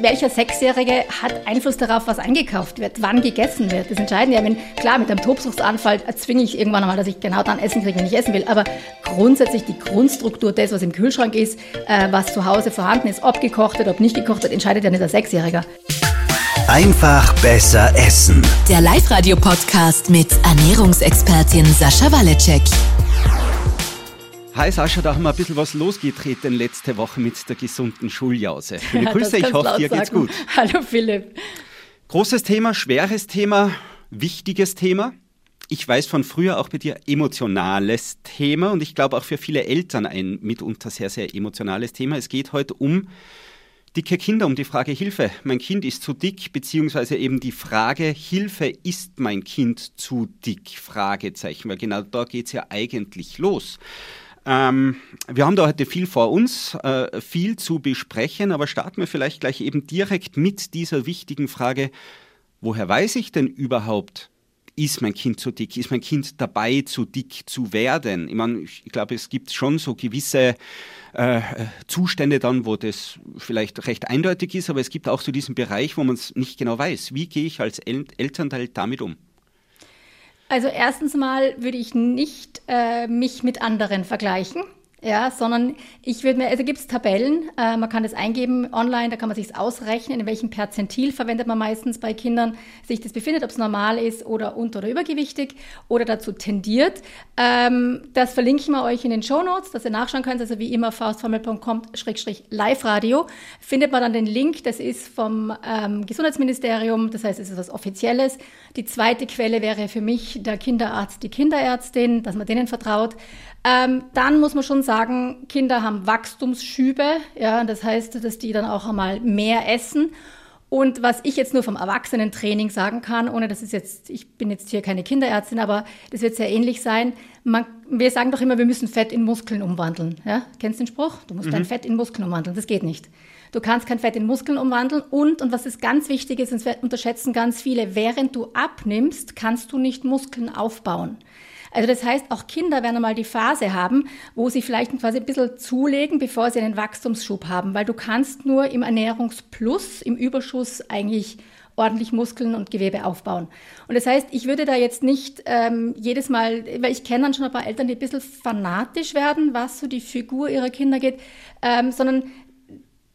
welcher Sechsjährige hat Einfluss darauf, was eingekauft wird, wann gegessen wird. Das entscheiden ja, wenn, klar, mit einem Tobsuchtsanfall zwinge ich irgendwann einmal, dass ich genau dann essen kriege, wenn ich essen will. Aber grundsätzlich die Grundstruktur, das, was im Kühlschrank ist, äh, was zu Hause vorhanden ist, ob gekocht wird, ob nicht gekocht wird, entscheidet ja nicht der Sechsjähriger. Einfach besser essen. Der Live-Radio-Podcast mit Ernährungsexpertin Sascha Waleczek. Hi Sascha, da haben wir ein bisschen was losgetreten letzte Woche mit der gesunden Schuljause. Schöne Grüße, ich hoffe, dir geht's gut. Hallo Philipp. Großes Thema, schweres Thema, wichtiges Thema. Ich weiß von früher auch bei dir emotionales Thema und ich glaube auch für viele Eltern ein mitunter sehr, sehr emotionales Thema. Es geht heute um dicke Kinder, um die Frage Hilfe. Mein Kind ist zu dick, beziehungsweise eben die Frage Hilfe, ist mein Kind zu dick? Fragezeichen, weil genau da geht's ja eigentlich los. Ähm, wir haben da heute viel vor uns, äh, viel zu besprechen, aber starten wir vielleicht gleich eben direkt mit dieser wichtigen Frage, woher weiß ich denn überhaupt, ist mein Kind zu dick? Ist mein Kind dabei, zu dick zu werden? Ich meine, ich glaube, es gibt schon so gewisse äh, Zustände dann, wo das vielleicht recht eindeutig ist, aber es gibt auch so diesen Bereich, wo man es nicht genau weiß. Wie gehe ich als El Elternteil damit um? Also erstens mal würde ich nicht äh, mich mit anderen vergleichen. Ja, sondern ich würde mir, also gibt es Tabellen, äh, man kann das eingeben online, da kann man sich ausrechnen, in welchem Perzentil verwendet man meistens bei Kindern sich das befindet, ob es normal ist oder unter- oder übergewichtig oder dazu tendiert. Ähm, das verlinken wir euch in den Show Notes, dass ihr nachschauen könnt, also wie immer faustformel.com-live-radio findet man dann den Link, das ist vom ähm, Gesundheitsministerium, das heißt, es ist was Offizielles. Die zweite Quelle wäre für mich der Kinderarzt, die Kinderärztin, dass man denen vertraut. Ähm, dann muss man schon sagen, Kinder haben Wachstumsschübe, ja, das heißt, dass die dann auch einmal mehr essen. Und was ich jetzt nur vom Erwachsenentraining sagen kann, ohne dass es jetzt, ich bin jetzt hier keine Kinderärztin, aber das wird sehr ähnlich sein. Man, wir sagen doch immer, wir müssen Fett in Muskeln umwandeln. Ja? Kennst du den Spruch? Du musst dein Fett in Muskeln umwandeln. Das geht nicht. Du kannst kein Fett in Muskeln umwandeln und, und was ist ganz wichtig ist, und das unterschätzen ganz viele, während du abnimmst, kannst du nicht Muskeln aufbauen. Also das heißt, auch Kinder werden einmal die Phase haben, wo sie vielleicht quasi ein bisschen zulegen, bevor sie einen Wachstumsschub haben, weil du kannst nur im Ernährungsplus, im Überschuss eigentlich ordentlich Muskeln und Gewebe aufbauen. Und das heißt, ich würde da jetzt nicht ähm, jedes Mal, weil ich kenne dann schon ein paar Eltern, die ein bisschen fanatisch werden, was so die Figur ihrer Kinder geht, ähm, sondern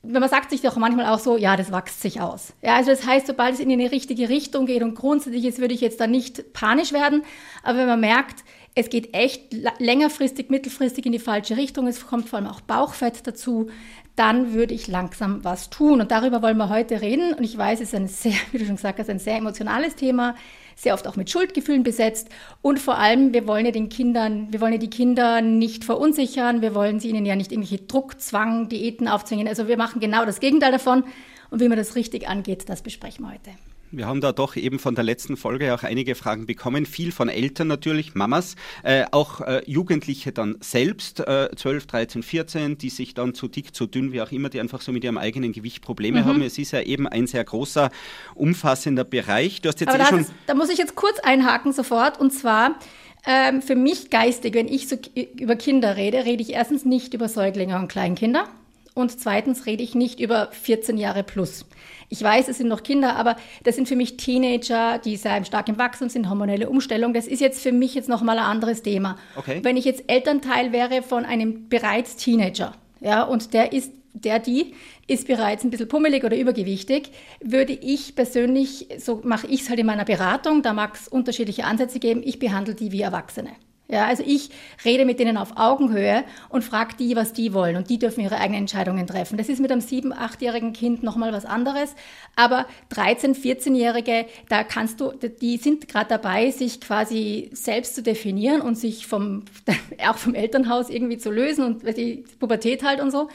man sagt sich doch manchmal auch so, ja, das wächst sich aus. Ja, also das heißt, sobald es in eine richtige Richtung geht und grundsätzlich ist, würde ich jetzt da nicht panisch werden. Aber wenn man merkt, es geht echt längerfristig, mittelfristig in die falsche Richtung, es kommt vor allem auch Bauchfett dazu, dann würde ich langsam was tun. Und darüber wollen wir heute reden. Und ich weiß, es ist ein sehr, wie du schon gesagt hast, ein sehr emotionales Thema, sehr oft auch mit Schuldgefühlen besetzt. Und vor allem, wir wollen ja den Kindern, wir wollen ja die Kinder nicht verunsichern, wir wollen sie ihnen ja nicht irgendwelche Druckzwang, Diäten aufzwingen. Also wir machen genau das Gegenteil davon. Und wie man das richtig angeht, das besprechen wir heute. Wir haben da doch eben von der letzten Folge auch einige Fragen bekommen, viel von Eltern natürlich, Mamas, äh, auch äh, Jugendliche dann selbst, äh, 12, 13, 14, die sich dann zu dick, zu dünn, wie auch immer, die einfach so mit ihrem eigenen Gewicht Probleme mhm. haben. Es ist ja eben ein sehr großer, umfassender Bereich. Du hast jetzt Aber eh da, schon... da muss ich jetzt kurz einhaken sofort und zwar... Ähm, für mich geistig, wenn ich so über Kinder rede, rede ich erstens nicht über Säuglinge und Kleinkinder und zweitens rede ich nicht über 14 Jahre plus. Ich weiß, es sind noch Kinder, aber das sind für mich Teenager, die sehr stark im Wachstum sind, hormonelle Umstellung. Das ist jetzt für mich jetzt nochmal ein anderes Thema. Okay. Wenn ich jetzt Elternteil wäre von einem bereits Teenager, ja, und der ist der, die ist bereits ein bisschen pummelig oder übergewichtig, würde ich persönlich, so mache ich es halt in meiner Beratung, da mag es unterschiedliche Ansätze geben, ich behandle die wie Erwachsene. Ja, also ich rede mit denen auf Augenhöhe und frage die, was die wollen. Und die dürfen ihre eigenen Entscheidungen treffen. Das ist mit einem sieben-, achtjährigen Kind nochmal was anderes. Aber 13-, 14-Jährige, da kannst du, die sind gerade dabei, sich quasi selbst zu definieren und sich vom, auch vom Elternhaus irgendwie zu lösen und die Pubertät halt und so.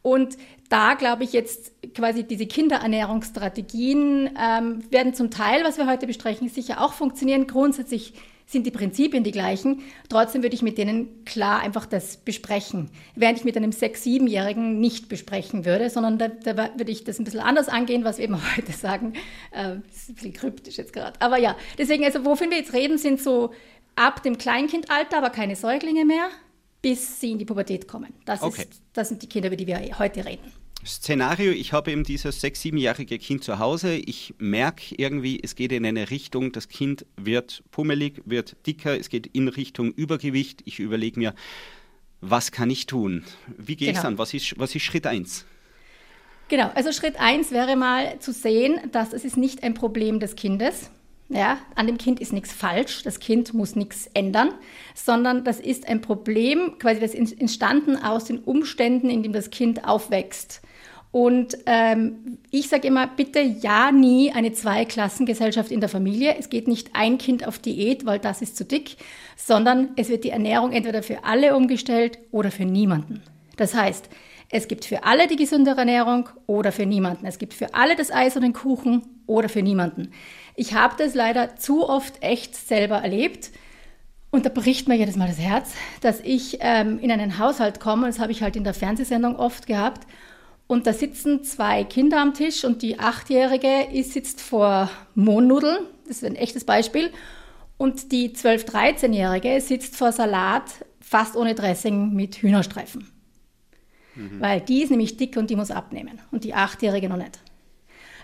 Und da glaube ich jetzt quasi diese Kinderernährungsstrategien ähm, werden zum Teil, was wir heute besprechen, sicher auch funktionieren. Grundsätzlich sind die Prinzipien die gleichen. Trotzdem würde ich mit denen klar einfach das besprechen. Während ich mit einem sechs-, siebenjährigen nicht besprechen würde, sondern da, da würde ich das ein bisschen anders angehen, was wir eben heute sagen. Äh, das ist ein bisschen kryptisch jetzt gerade. Aber ja, deswegen, also wovon wir jetzt reden, sind so ab dem Kleinkindalter, aber keine Säuglinge mehr, bis sie in die Pubertät kommen. Das, Okay. ist, das sind die Kinder, über die wir heute reden. Szenario, ich habe eben dieses sechs-, siebenjährige Kind zu Hause. Ich merke irgendwie, es geht in eine Richtung, das Kind wird pummelig, wird dicker, es geht in Richtung Übergewicht. Ich überlege mir, was kann ich tun? Wie gehe genau. ich an? Was ist, was ist Schritt eins? Genau, also Schritt eins wäre mal zu sehen, dass es ist nicht ein Problem des Kindes. Ja, an dem Kind ist nichts falsch, das Kind muss nichts ändern, sondern das ist ein Problem, quasi das entstanden aus den Umständen, in denen das Kind aufwächst. Und ähm, ich sage immer, bitte ja nie eine Zweiklassengesellschaft in der Familie. Es geht nicht ein Kind auf Diät, weil das ist zu dick, sondern es wird die Ernährung entweder für alle umgestellt oder für niemanden. Das heißt, es gibt für alle die gesündere Ernährung oder für niemanden. Es gibt für alle das Eis und den Kuchen oder für niemanden. Ich habe das leider zu oft echt selber erlebt. Und da bricht mir jedes Mal das Herz, dass ich ähm, in einen Haushalt komme, das habe ich halt in der Fernsehsendung oft gehabt, und da sitzen zwei Kinder am Tisch und die Achtjährige sitzt vor Mohnnudeln, das ist ein echtes Beispiel, und die 12-, 13-Jährige sitzt vor Salat fast ohne Dressing mit Hühnerstreifen. Mhm. Weil die ist nämlich dick und die muss abnehmen und die Achtjährige noch nicht.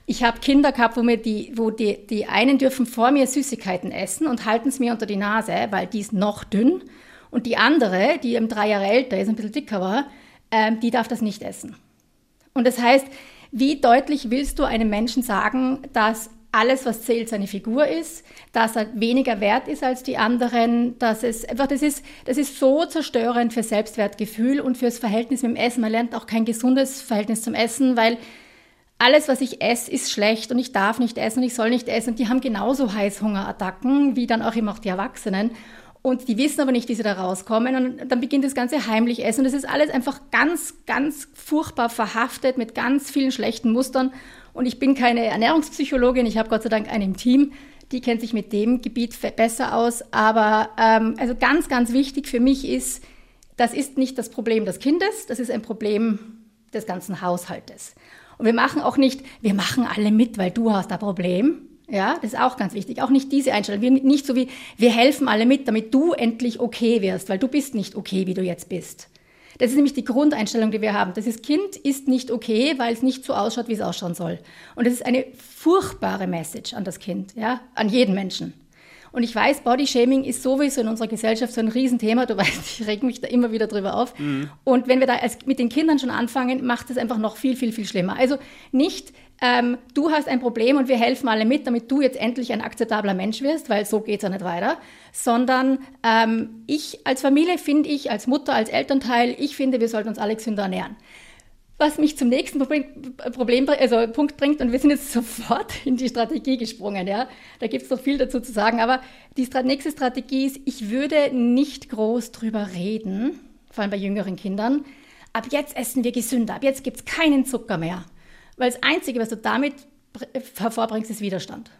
Ich habe Kinder gehabt, wo, mir die, wo die, die einen dürfen vor mir Süßigkeiten essen und halten es mir unter die Nase, weil die ist noch dünn. Und die andere, die eben drei Jahre älter ist, ein bisschen dicker war, ähm, die darf das nicht essen. Und das heißt, wie deutlich willst du einem Menschen sagen, dass alles, was zählt, seine Figur ist, dass er weniger wert ist als die anderen, dass es einfach, das ist, das ist so zerstörend für Selbstwertgefühl und fürs Verhältnis mit dem Essen. Man lernt auch kein gesundes Verhältnis zum Essen, weil alles, was ich esse, ist schlecht und ich darf nicht essen und ich soll nicht essen. Und die haben genauso Heißhungerattacken wie dann auch immer auch die Erwachsenen. Und die wissen aber nicht, wie sie da rauskommen. Und dann beginnt das ganze heimlich Essen. Und das ist alles einfach ganz, ganz furchtbar verhaftet mit ganz vielen schlechten Mustern. Und ich bin keine Ernährungspsychologin. Ich habe Gott sei Dank einen im Team. Die kennt sich mit dem Gebiet besser aus. Aber ähm, also ganz, ganz wichtig für mich ist, das ist nicht das Problem des Kindes. Das ist ein Problem des ganzen Haushaltes. Und wir machen auch nicht, wir machen alle mit, weil du hast ein Problem, ja, das ist auch ganz wichtig. Auch nicht diese Einstellung. Wir, nicht so wie, wir helfen alle mit, damit du endlich okay wirst, weil du bist nicht okay, wie du jetzt bist. Das ist nämlich die Grundeinstellung, die wir haben. Das ist, Kind ist nicht okay, weil es nicht so ausschaut, wie es ausschauen soll. Und das ist eine furchtbare Message an das Kind, ja, an jeden Menschen. Und ich weiß, Bodyshaming ist sowieso in unserer Gesellschaft so ein Riesenthema. Du weißt, ich reg mich da immer wieder drüber auf. Mhm. Und wenn wir da als, mit den Kindern schon anfangen, macht es einfach noch viel, viel, viel schlimmer. Also nicht ähm, du hast ein Problem und wir helfen alle mit, damit du jetzt endlich ein akzeptabler Mensch wirst, weil so geht es ja nicht weiter, sondern ähm, ich als Familie finde ich, als Mutter, als Elternteil, ich finde, wir sollten uns alle gesünder ernähren. Was mich zum nächsten Problem, also Punkt bringt, und wir sind jetzt sofort in die Strategie gesprungen, ja. Da gibt es noch viel dazu zu sagen, aber die nächste Strategie ist, ich würde nicht groß drüber reden, vor allem bei jüngeren Kindern. Ab jetzt essen wir gesünder, ab jetzt gibt es keinen Zucker mehr. Weil das Einzige, was du damit hervorbringst, ist Widerstand.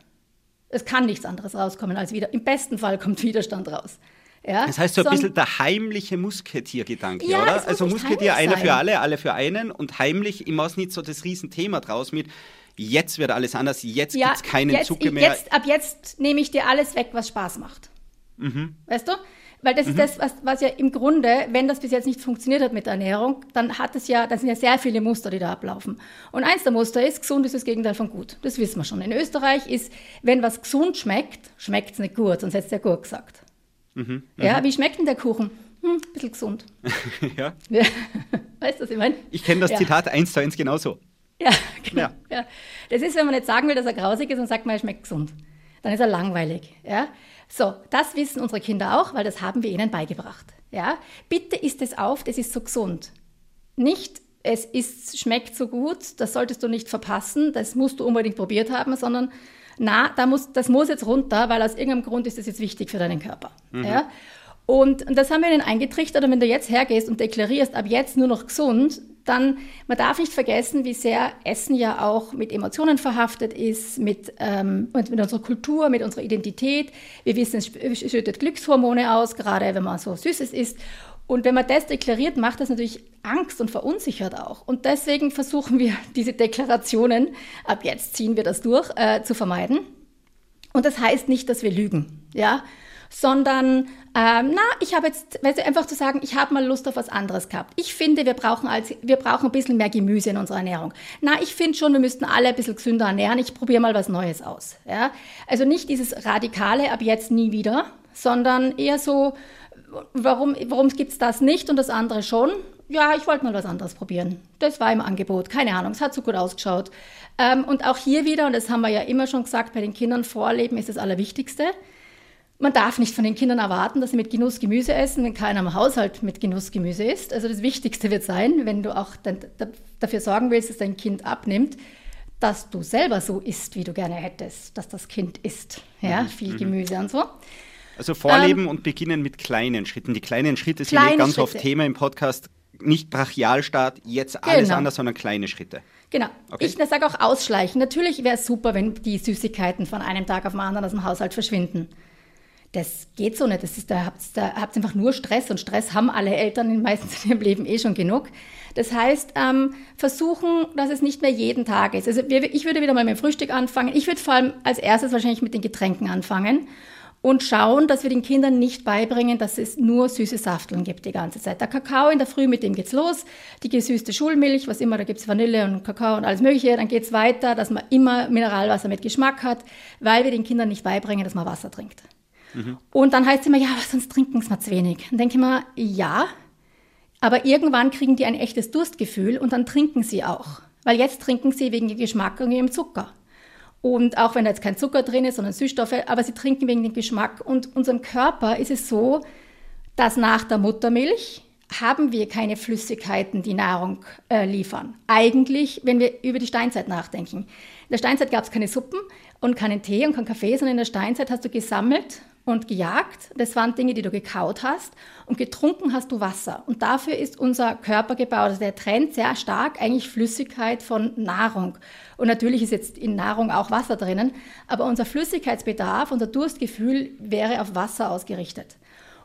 Es kann nichts anderes rauskommen als wieder. Im besten Fall kommt Widerstand raus. Ja? Das heißt so ein bisschen der heimliche Musketier-Gedanke, ja, oder? Also Musketier einer für alle, alle für einen und heimlich immer nicht so das Riesenthema draus mit, jetzt wird alles anders, jetzt ja, gibt es keinen jetzt, Zucker mehr. Jetzt, ab jetzt nehme ich dir alles weg, was Spaß macht. Mhm. Weißt du? Weil das mhm. ist das, was, was ja im Grunde, wenn das bis jetzt nicht funktioniert hat mit der Ernährung, dann hat es ja, das sind ja sehr viele Muster, die da ablaufen. Und eins der Muster ist, gesund ist das Gegenteil von gut. Das wissen wir schon. In Österreich ist, wenn was gesund schmeckt, schmeckt es nicht gut, sonst hätte es der gut gesagt. Mhm. Ja, mhm. wie schmeckt denn der Kuchen? Hm, ein bisschen gesund. ja. ja. Weißt du, was ich meine? Ich kenne das ja. Zitat eins zu eins genauso. Ja, genau. Ja. ja. Das ist, wenn man nicht sagen will, dass er grausig ist und sagt man, er schmeckt gesund. Dann ist er langweilig. Ja? So, das wissen unsere Kinder auch, weil das haben wir ihnen beigebracht. Ja? Bitte isst es auf, das ist so gesund. Nicht, es ist, schmeckt so gut, das solltest du nicht verpassen, das musst du unbedingt probiert haben, sondern na, da muss, das muss jetzt runter, weil aus irgendeinem Grund ist das jetzt wichtig für deinen Körper. Mhm. Ja? Und, und das haben wir ihnen eingetrichtert. Und wenn du jetzt hergehst und deklarierst, ab jetzt nur noch gesund, dann, man darf nicht vergessen, wie sehr Essen ja auch mit Emotionen verhaftet ist, mit, ähm, mit unserer Kultur, mit unserer Identität. Wir wissen, es schüttet Glückshormone aus, gerade wenn man so Süßes isst. Und wenn man das deklariert, macht das natürlich Angst und verunsichert auch. Und deswegen versuchen wir, diese Deklarationen, ab jetzt ziehen wir das durch, äh, zu vermeiden. Und das heißt nicht, dass wir lügen, ja, sondern ähm, na, ich habe jetzt, weißt du, einfach zu sagen, ich habe mal Lust auf was anderes gehabt. Ich finde, wir brauchen, als, wir brauchen ein bisschen mehr Gemüse in unserer Ernährung. Na, ich finde schon, wir müssten alle ein bisschen gesünder ernähren. Ich probiere mal was Neues aus. Ja? Also nicht dieses Radikale, ab jetzt nie wieder, sondern eher so, warum, warum gibt's das nicht und das andere schon? Ja, ich wollte mal was anderes probieren. Das war im Angebot. Keine Ahnung, es hat so gut ausgeschaut. Ähm, und auch hier wieder, und das haben wir ja immer schon gesagt, bei den Kindern vorleben ist das Allerwichtigste. Man darf nicht von den Kindern erwarten, dass sie mit Genuss Gemüse essen, wenn keiner im Haushalt mit Genuss Gemüse isst. Also das Wichtigste wird sein, wenn du auch dafür sorgen willst, dass dein Kind abnimmt, dass du selber so isst, wie du gerne hättest, dass das Kind isst. Ja, mhm. viel mhm. Gemüse und so. Also vorleben ähm, und beginnen mit kleinen Schritten. Die kleinen Schritte sind kleine ganz Schritte. oft Thema im Podcast. Nicht Brachialstart, jetzt alles genau. anders, sondern kleine Schritte. Genau. Okay. Ich sage auch ausschleichen. Natürlich wäre es super, wenn die Süßigkeiten von einem Tag auf den anderen aus dem Haushalt verschwinden. Das geht so nicht. Das ist, da habt ihr einfach nur Stress und Stress haben alle Eltern meistens in ihrem Leben eh schon genug. Das heißt, ähm, versuchen, dass es nicht mehr jeden Tag ist. Also wir, ich würde wieder mal mit dem Frühstück anfangen. Ich würde vor allem als erstes wahrscheinlich mit den Getränken anfangen und schauen, dass wir den Kindern nicht beibringen, dass es nur süße Safteln gibt die ganze Zeit. Der Kakao in der Früh, mit dem geht's los. Die gesüßte Schulmilch, was immer, da gibt's Vanille und Kakao und alles Mögliche. Dann geht's weiter, dass man immer Mineralwasser mit Geschmack hat, weil wir den Kindern nicht beibringen, dass man Wasser trinkt. Mhm. Und dann heißt es immer, ja, sonst trinken sie mal zu wenig. Dann denke ich mir, ja, aber irgendwann kriegen die ein echtes Durstgefühl und dann trinken sie auch. Weil jetzt trinken sie wegen dem Geschmack und ihrem Zucker. Und auch wenn da jetzt kein Zucker drin ist, sondern Süßstoffe, aber sie trinken wegen dem Geschmack. Und unserem Körper ist es so, dass nach der Muttermilch haben wir keine Flüssigkeiten, die Nahrung äh, liefern. Eigentlich, wenn wir über die Steinzeit nachdenken. In der Steinzeit gab es keine Suppen und keinen Tee und keinen Kaffee, sondern in der Steinzeit hast du gesammelt und gejagt. Das waren Dinge, die du gekaut hast. Und getrunken hast du Wasser. Und dafür ist unser Körper gebaut. Also der trennt sehr stark eigentlich Flüssigkeit von Nahrung. Und natürlich ist jetzt in Nahrung auch Wasser drinnen. Aber unser Flüssigkeitsbedarf, unser Durstgefühl wäre auf Wasser ausgerichtet.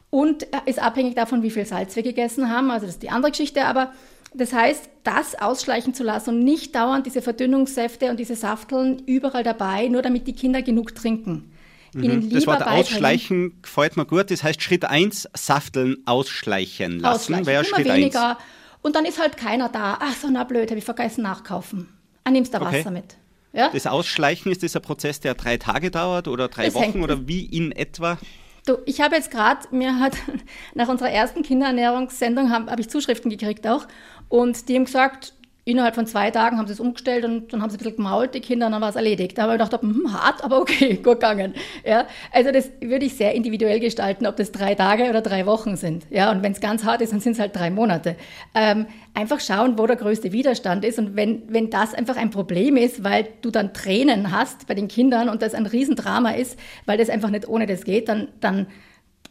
Und ist abhängig davon, wie viel Salz wir gegessen haben. Also das ist die andere Geschichte. Aber das heißt, das ausschleichen zu lassen und nicht dauernd diese Verdünnungssäfte und diese Safteln überall dabei, nur damit die Kinder genug trinken. Mhm. das Wort ausschleichen gefällt mir gut. Das heißt Schritt 1, Safteln ausschleichen lassen. Ausschleichen. Wäre Schritt weniger. 1. Und dann ist halt keiner da. Ach so, na blöd, habe ich vergessen nachkaufen. Ah, nimmst da okay. Wasser mit. Ja? Das Ausschleichen, ist das ein Prozess, der drei Tage dauert oder drei das Wochen oder wie in etwa? Du, ich habe jetzt gerade, mir hat nach unserer ersten Kinderernährungssendung habe hab ich Zuschriften gekriegt auch und die haben gesagt, Innerhalb von zwei Tagen haben sie es umgestellt und dann haben sie ein bisschen gemault, die Kinder, und dann war es erledigt. Da habe ich gedacht, hm, hart, aber okay, gut gegangen. Ja, also das würde ich sehr individuell gestalten, ob das drei Tage oder drei Wochen sind. Ja, und wenn es ganz hart ist, dann sind es halt drei Monate. Ähm, einfach schauen, wo der größte Widerstand ist. Und wenn, wenn das einfach ein Problem ist, weil du dann Tränen hast bei den Kindern und das ein Riesendrama ist, weil das einfach nicht ohne das geht, dann, dann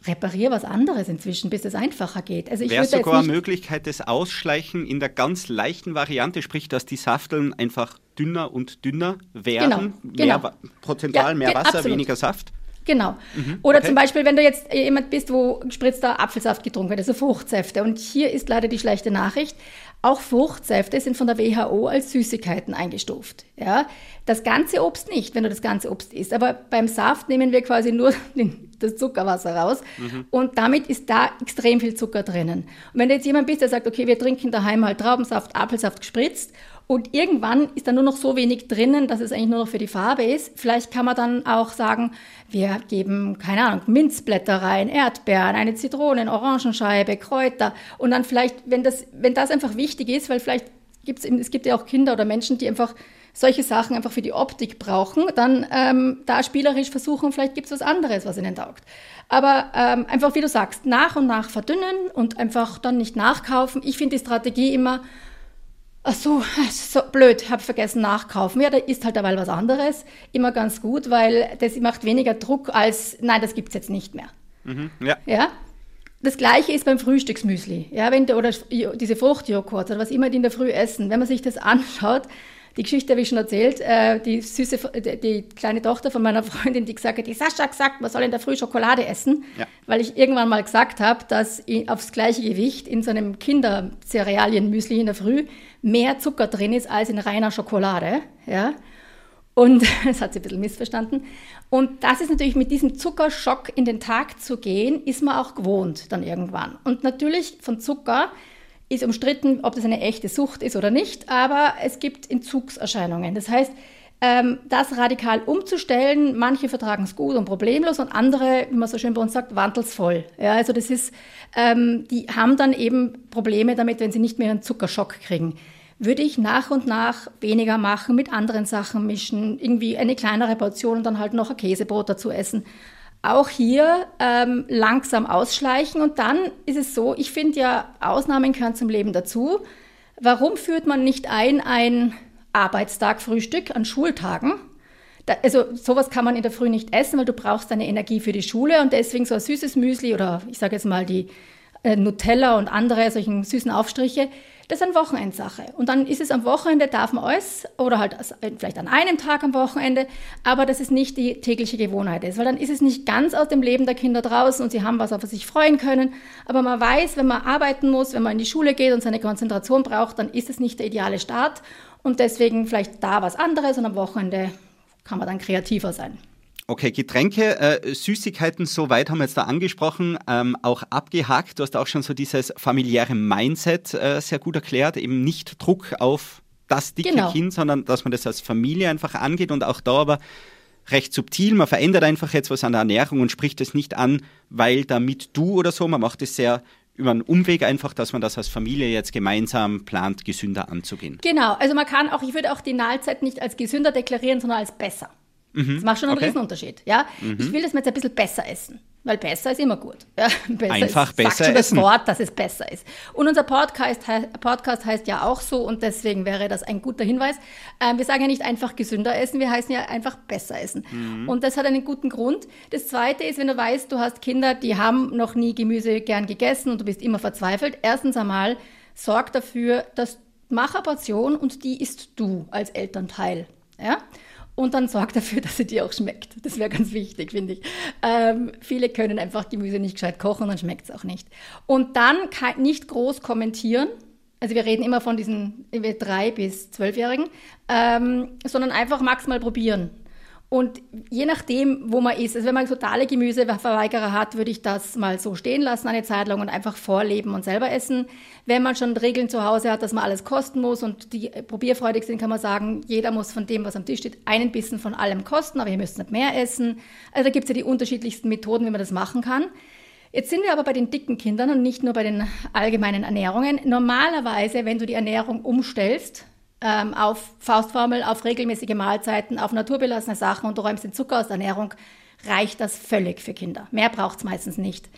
repariere was anderes inzwischen, bis es einfacher geht. Also ich Wäre sogar eine Möglichkeit des Ausschleichen in der ganz leichten Variante, sprich, dass die Safteln einfach dünner und dünner werden, genau, mehr, genau. prozentual ja, mehr Wasser, absolut. weniger Saft? Genau. Mhm, Oder okay. zum Beispiel, wenn du jetzt jemand bist, wo gespritzter Apfelsaft getrunken wird, also Fruchtsäfte. Und hier ist leider die schlechte Nachricht. Auch Fruchtsäfte sind von der WHO als Süßigkeiten eingestuft. Ja? Das ganze Obst nicht, wenn du das ganze Obst isst. Aber beim Saft nehmen wir quasi nur den, das Zuckerwasser raus. Mhm. Und damit ist da extrem viel Zucker drinnen. Und wenn du jetzt jemand bist, der sagt, okay, wir trinken daheim halt Traubensaft, Apfelsaft gespritzt und irgendwann ist da nur noch so wenig drinnen, dass es eigentlich nur noch für die Farbe ist. Vielleicht kann man dann auch sagen, wir geben, keine Ahnung, Minzblätter rein, Erdbeeren, eine Zitrone, Orangenscheibe, Kräuter. Und dann vielleicht, wenn das, wenn das einfach wichtig ist, weil vielleicht gibt es, es gibt ja auch Kinder oder Menschen, die einfach solche Sachen einfach für die Optik brauchen, dann ähm, da spielerisch versuchen, vielleicht gibt es was anderes, was ihnen taugt. Aber ähm, einfach, wie du sagst, nach und nach verdünnen und einfach dann nicht nachkaufen. Ich finde die Strategie immer, Ach so, so blöd, habe vergessen nachkaufen. Ja, da ist halt dabei was anderes. Immer ganz gut, weil das macht weniger Druck als, nein, das gibt's jetzt nicht mehr. Mhm, ja. ja. Das gleiche ist beim Frühstücksmüsli. Ja, wenn du, oder diese Fruchtjoghurt oder was immer die in der Früh essen. Wenn man sich das anschaut, die Geschichte habe ich schon erzählt, äh, die süße, die, kleine Tochter von meiner Freundin, die gesagt hat, die Sascha gesagt, man soll in der Früh Schokolade essen, ja. weil ich irgendwann mal gesagt habe, dass aufs gleiche Gewicht in so einem Kindercerealienmüsli in der Früh mehr Zucker drin ist als in reiner Schokolade. Ja? Und das hat sie ein bisschen missverstanden. Und das ist natürlich mit diesem Zuckerschock in den Tag zu gehen, ist man auch gewohnt dann irgendwann. Und natürlich von Zucker ist umstritten, ob das eine echte Sucht ist oder nicht, aber es gibt Entzugserscheinungen. Das heißt, das radikal umzustellen, manche vertragen es gut und problemlos und andere, wie man so schön bei uns sagt, wandelsvoll. Ja, also das ist, ähm, die haben dann eben Probleme damit, wenn sie nicht mehr einen Zuckerschock kriegen. Würde ich nach und nach weniger machen, mit anderen Sachen mischen, irgendwie eine kleinere Portion und dann halt noch ein Käsebrot dazu essen auch hier ähm, langsam ausschleichen. Und dann ist es so, ich finde ja, Ausnahmen gehören zum Leben dazu. Warum führt man nicht ein ein Arbeitstag-Frühstück an Schultagen? Da, also sowas kann man in der Früh nicht essen, weil du brauchst deine Energie für die Schule und deswegen so ein süßes Müsli oder ich sage jetzt mal die äh, Nutella und andere solchen süßen Aufstriche, das ist eine Wochenendsache. Und dann ist es am Wochenende, darf man alles, oder halt vielleicht an einem Tag am Wochenende, aber dass es nicht die tägliche Gewohnheit ist. Weil dann ist es nicht ganz aus dem Leben der Kinder draußen und sie haben was, auf was sich freuen können. Aber man weiß, wenn man arbeiten muss, wenn man in die Schule geht und seine Konzentration braucht, dann ist es nicht der ideale Start. Und deswegen vielleicht da was anderes und am Wochenende kann man dann kreativer sein. Okay, Getränke, äh, Süßigkeiten, soweit haben wir jetzt da angesprochen, ähm, auch abgehakt. Du hast auch schon so dieses familiäre Mindset äh, sehr gut erklärt, eben nicht Druck auf das dicke genau. Kind, sondern dass man das als Familie einfach angeht und auch da aber recht subtil. Man verändert einfach jetzt was an der Ernährung und spricht es nicht an, weil damit du oder so, man macht es sehr über einen Umweg einfach, dass man das als Familie jetzt gemeinsam plant, gesünder anzugehen. Genau, also man kann auch, ich würde auch die Mahlzeit nicht als gesünder deklarieren, sondern als besser. Mhm. Das macht schon einen okay. Riesenunterschied. Ja? Mhm. Ich will das jetzt ein bisschen besser essen. Weil besser ist immer gut. Ja, besser Einfach ist, besser sagt schon essen. das Wort, dass es besser ist. Und unser Podcast, Podcast heißt ja auch so und deswegen wäre das ein guter Hinweis. Ähm, wir sagen ja nicht einfach gesünder essen, wir heißen ja einfach besser essen. Mhm. Und das hat einen guten Grund. Das Zweite ist, wenn du weißt, du hast Kinder, die haben noch nie Gemüse gern gegessen und du bist immer verzweifelt. Erstens einmal, sorg dafür, dass mach eine Portion und die isst du als Elternteil. Ja? Und dann sorg dafür, dass sie dir auch schmeckt. Das wäre ganz wichtig, finde ich. Ähm, viele können einfach Gemüse nicht gescheit kochen, dann schmeckt es auch nicht. Und dann nicht groß kommentieren. Also wir reden immer von diesen drei bis zwölfjährigen, ähm, sondern einfach maximal probieren. Und je nachdem, wo man ist, also wenn man totale Gemüseverweigerer hat, würde ich das mal so stehen lassen eine Zeit lang und einfach vorleben und selber essen. Wenn man schon Regeln zu Hause hat, dass man alles kosten muss und die probierfreudig sind, kann man sagen, jeder muss von dem, was am Tisch steht, einen Bissen von allem kosten, aber ihr müsst nicht mehr essen. Also da gibt es ja die unterschiedlichsten Methoden, wie man das machen kann. Jetzt sind wir aber bei den dicken Kindern und nicht nur bei den allgemeinen Ernährungen. Normalerweise, wenn du die Ernährung umstellst, ähm, auf Faustformel, auf regelmäßige Mahlzeiten, auf naturbelassene Sachen und du räumst den Zucker aus der Ernährung, reicht das völlig für Kinder. Mehr braucht es meistens nicht.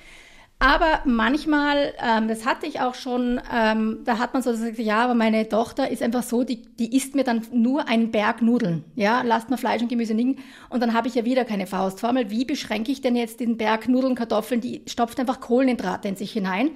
Aber manchmal, ähm, das hatte ich auch schon, ähm, da hat man so gesagt, ja, aber meine Tochter ist einfach so, die, die isst mir dann nur einen Berg Nudeln. Ja, lasst mal Fleisch und Gemüse liegen und dann habe ich ja wieder keine Faustformel. Wie beschränke ich denn jetzt den Berg Nudeln, Kartoffeln? Die stopft einfach Kohlenhydrate in sich hinein.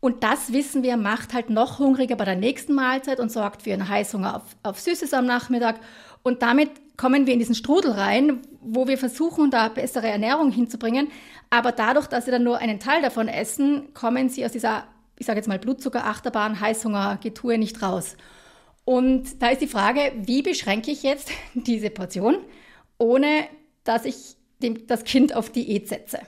Und das wissen wir, macht halt noch hungriger bei der nächsten Mahlzeit und sorgt für einen Heißhunger auf, auf Süßes am Nachmittag. Und damit kommen wir in diesen Strudel rein, wo wir versuchen, da bessere Ernährung hinzubringen. Aber dadurch, dass sie dann nur einen Teil davon essen, kommen sie aus dieser, ich sage jetzt mal, Blutzucker-Achterbahn, Heißhunger-Getue nicht raus. Und da ist die Frage, wie beschränke ich jetzt diese Portion, ohne dass ich dem, das Kind auf Diät setze?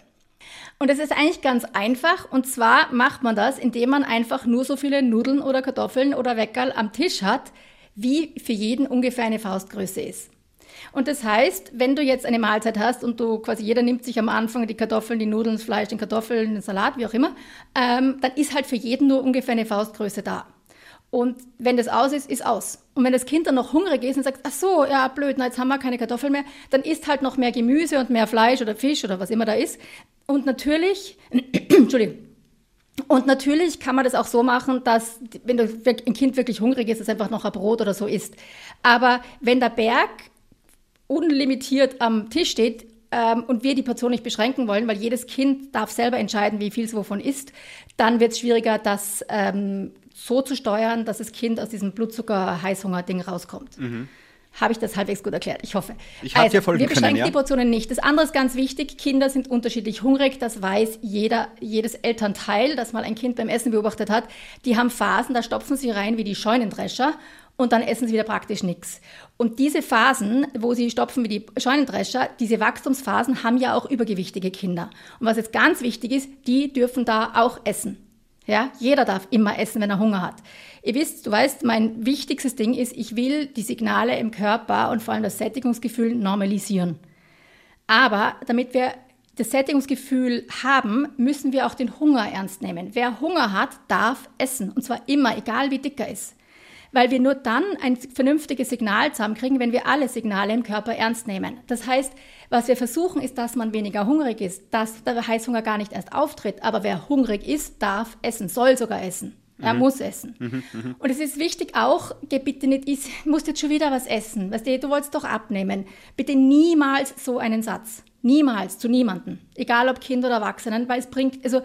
Und es ist eigentlich ganz einfach. Und zwar macht man das, indem man einfach nur so viele Nudeln oder Kartoffeln oder Weckerl am Tisch hat, wie für jeden ungefähr eine Faustgröße ist. Und das heißt, wenn du jetzt eine Mahlzeit hast und du quasi jeder nimmt sich am Anfang die Kartoffeln, die Nudeln, das Fleisch, den Kartoffeln, den Salat, wie auch immer, ähm, dann ist halt für jeden nur ungefähr eine Faustgröße da. Und wenn das aus ist, ist aus. Und wenn das Kind dann noch hungrig ist und sagt, ach so, ja, blöd, na, jetzt haben wir keine Kartoffeln mehr, dann isst halt noch mehr Gemüse und mehr Fleisch oder Fisch oder was immer da ist. Und natürlich, Entschuldigung, und natürlich kann man das auch so machen, dass, wenn ein Kind wirklich hungrig ist, es einfach noch ein Brot oder so isst. Aber wenn der Berg unlimitiert am Tisch steht, ähm, und wir die Portion nicht beschränken wollen, weil jedes Kind darf selber entscheiden, wie viel es wovon isst, dann wird es schwieriger, das ähm, so zu steuern, dass das Kind aus diesem Blutzucker-Heißhunger-Ding rauskommt. Mhm. Habe ich das halbwegs gut erklärt? Ich hoffe. Ich habe also, Wir beschränken können, ja? die Portionen nicht. Das andere ist ganz wichtig. Kinder sind unterschiedlich hungrig. Das weiß jeder, jedes Elternteil, das mal ein Kind beim Essen beobachtet hat. Die haben Phasen, da stopfen sie rein wie die Scheunendrescher. und dann essen sie wieder praktisch nichts. Und diese Phasen, wo sie stopfen wie die Scheunendrescher, diese Wachstumsphasen haben ja auch übergewichtige Kinder. Und was jetzt ganz wichtig ist, die dürfen da auch essen. Ja, jeder darf immer essen, wenn er Hunger hat. Ihr wisst, du weißt, mein wichtigstes Ding ist, ich will die Signale im Körper und vor allem das Sättigungsgefühl normalisieren. Aber damit wir das Sättigungsgefühl haben, müssen wir auch den Hunger ernst nehmen. Wer Hunger hat, darf essen. Und zwar immer, egal wie dick er ist weil wir nur dann ein vernünftiges Signal zusammenkriegen, wenn wir alle Signale im Körper ernst nehmen. Das heißt, was wir versuchen, ist, dass man weniger hungrig ist, dass der Heißhunger gar nicht erst auftritt. Aber wer hungrig ist, darf essen, soll sogar essen. Er mhm. muss essen. Mhm, mh. Und es ist wichtig auch, geh bitte nicht, ich muss jetzt schon wieder was essen. Weißt du, du wolltest doch abnehmen. Bitte niemals so einen Satz. Niemals, zu niemanden. Egal ob Kind oder Erwachsenen, weil es bringt, also,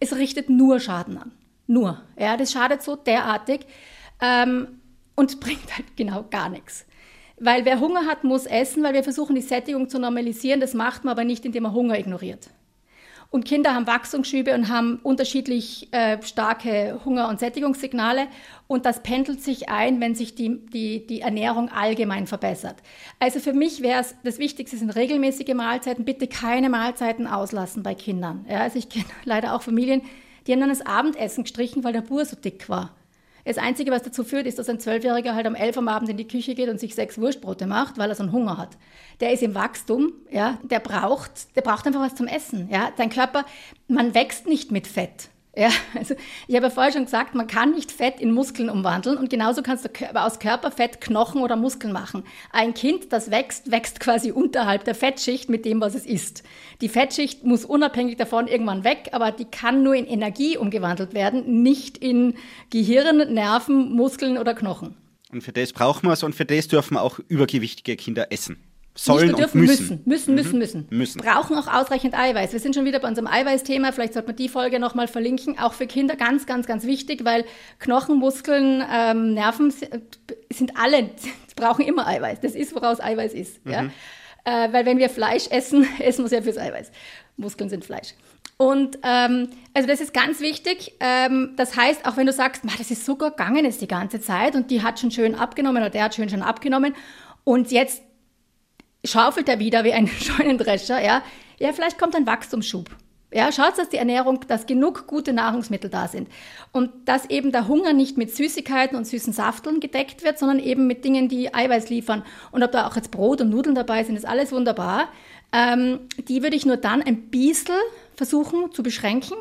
es richtet nur Schaden an. Nur. Ja, das schadet so derartig ähm, und bringt halt genau gar nichts. Weil wer Hunger hat, muss essen, weil wir versuchen, die Sättigung zu normalisieren. Das macht man aber nicht, indem man Hunger ignoriert. Und Kinder haben Wachstumsschübe und haben unterschiedlich äh, starke Hunger- und Sättigungssignale. Und das pendelt sich ein, wenn sich die, die, die Ernährung allgemein verbessert. Also für mich wäre es, das Wichtigste sind regelmäßige Mahlzeiten. Bitte keine Mahlzeiten auslassen bei Kindern. Ja, also ich kenne leider auch Familien, die haben dann das Abendessen gestrichen, weil der Bur so dick war. Das Einzige, was dazu führt, ist, dass ein Zwölfjähriger halt um elf am Abend in die Küche geht und sich sechs Wurstbrote macht, weil er so einen Hunger hat. Der ist im Wachstum, ja, der braucht, der braucht einfach was zum Essen, ja. Dein Körper, man wächst nicht mit Fett. Ja, also ich habe ja vorher schon gesagt, man kann nicht Fett in Muskeln umwandeln und genauso kannst du aus Körperfett Knochen oder Muskeln machen. Ein Kind, das wächst, wächst quasi unterhalb der Fettschicht mit dem, was es isst. Die Fettschicht muss unabhängig davon irgendwann weg, aber die kann nur in Energie umgewandelt werden, nicht in Gehirn, Nerven, Muskeln oder Knochen. Und für das brauchen wir es und für das dürfen auch übergewichtige Kinder essen sollen Nicht dürfen, und müssen. Müssen, müssen, mhm. müssen, müssen. Brauchen auch ausreichend Eiweiß. Wir sind schon wieder bei unserem Eiweißthema. Vielleicht sollte man die Folge nochmal verlinken. Auch für Kinder ganz, ganz, ganz wichtig, weil Knochen, Muskeln, ähm, Nerven sind alle, brauchen immer Eiweiß. Das ist, woraus Eiweiß ist. Mhm. Ja? Äh, weil wenn wir Fleisch essen, essen wir sehr fürs Eiweiß. Muskeln sind Fleisch. Und ähm, also das ist ganz wichtig. Ähm, das heißt, auch wenn du sagst, das ist so gegangen jetzt die ganze Zeit und die hat schon schön abgenommen oder der hat schön schon abgenommen und jetzt schaufelt er wieder wie ein Scheunendrescher, ja, ja, vielleicht kommt ein Wachstumsschub. Ja, schaut, dass die Ernährung, dass genug gute Nahrungsmittel da sind. Und dass eben der Hunger nicht mit Süßigkeiten und süßen Safteln gedeckt wird, sondern eben mit Dingen, die Eiweiß liefern. Und ob da auch jetzt Brot und Nudeln dabei sind, ist alles wunderbar. Ähm, die würde ich nur dann ein bisschen versuchen zu beschränken,